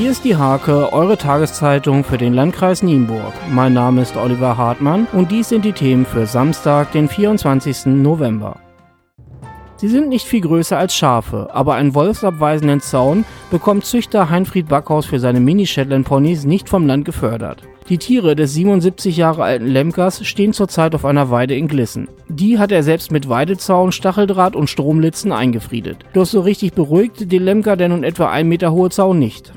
Hier ist die Hake, eure Tageszeitung für den Landkreis Nienburg. Mein Name ist Oliver Hartmann und dies sind die Themen für Samstag, den 24. November. Sie sind nicht viel größer als Schafe, aber einen wolfsabweisenden Zaun bekommt Züchter Heinfried Backhaus für seine Mini-Shetland-Ponys nicht vom Land gefördert. Die Tiere des 77 Jahre alten Lemkers stehen zurzeit auf einer Weide in Glissen. Die hat er selbst mit Weidezaun, Stacheldraht und Stromlitzen eingefriedet. Doch so richtig beruhigt den Lemker der nun etwa 1 Meter hohe Zaun nicht.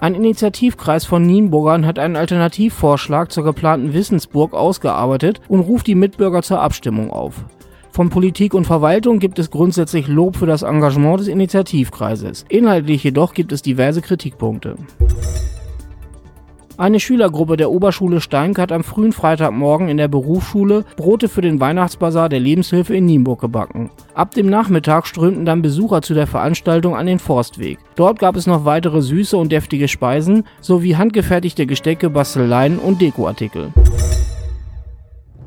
Ein Initiativkreis von Nienburgern hat einen Alternativvorschlag zur geplanten Wissensburg ausgearbeitet und ruft die Mitbürger zur Abstimmung auf. Von Politik und Verwaltung gibt es grundsätzlich Lob für das Engagement des Initiativkreises. Inhaltlich jedoch gibt es diverse Kritikpunkte. Eine Schülergruppe der Oberschule Steink hat am frühen Freitagmorgen in der Berufsschule Brote für den Weihnachtsbazar der Lebenshilfe in Nienburg gebacken. Ab dem Nachmittag strömten dann Besucher zu der Veranstaltung an den Forstweg. Dort gab es noch weitere süße und deftige Speisen sowie handgefertigte Gestecke, Basteleien und Dekoartikel.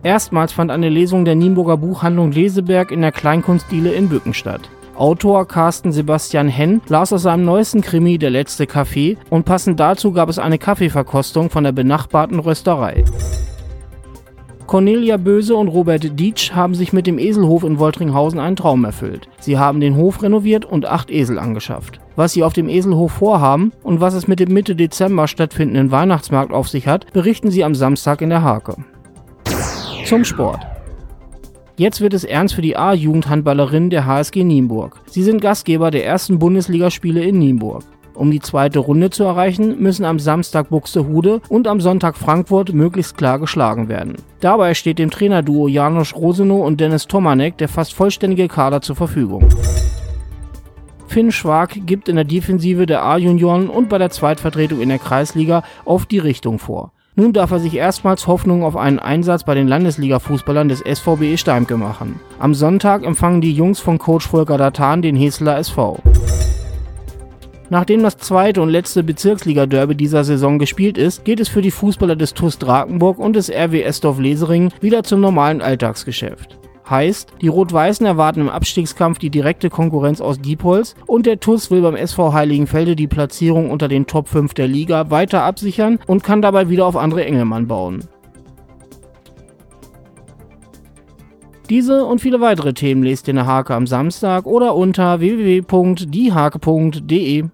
Erstmals fand eine Lesung der Nienburger Buchhandlung Leseberg in der Kleinkunstdiele in Bücken statt. Autor Carsten Sebastian Henn las aus seinem neuesten Krimi Der letzte Kaffee und passend dazu gab es eine Kaffeeverkostung von der benachbarten Rösterei. Cornelia Böse und Robert Dietsch haben sich mit dem Eselhof in Woltringhausen einen Traum erfüllt. Sie haben den Hof renoviert und acht Esel angeschafft. Was sie auf dem Eselhof vorhaben und was es mit dem Mitte Dezember stattfindenden Weihnachtsmarkt auf sich hat, berichten sie am Samstag in der Hake. Zum Sport. Jetzt wird es ernst für die A-Jugendhandballerinnen der HSG Nienburg. Sie sind Gastgeber der ersten Bundesligaspiele in Nienburg. Um die zweite Runde zu erreichen, müssen am Samstag Buxtehude und am Sonntag Frankfurt möglichst klar geschlagen werden. Dabei steht dem Trainerduo Janusz Rosenow und Dennis Tomanek der fast vollständige Kader zur Verfügung. Finn Schwag gibt in der Defensive der A-Junioren und bei der Zweitvertretung in der Kreisliga oft die Richtung vor. Nun darf er sich erstmals Hoffnung auf einen Einsatz bei den Landesliga-Fußballern des SVB Steimke machen. Am Sonntag empfangen die Jungs von Coach Volker Datan den Hesler SV. Nachdem das zweite und letzte Bezirksliga-Derby dieser Saison gespielt ist, geht es für die Fußballer des TuS Drakenburg und des RW Esdorf Lesering wieder zum normalen Alltagsgeschäft. Heißt, die Rot-Weißen erwarten im Abstiegskampf die direkte Konkurrenz aus Diepholz und der TUS will beim SV Heiligenfelde die Platzierung unter den Top 5 der Liga weiter absichern und kann dabei wieder auf andere Engelmann bauen. Diese und viele weitere Themen lest ihr in der Hake am Samstag oder unter www.diehake.de.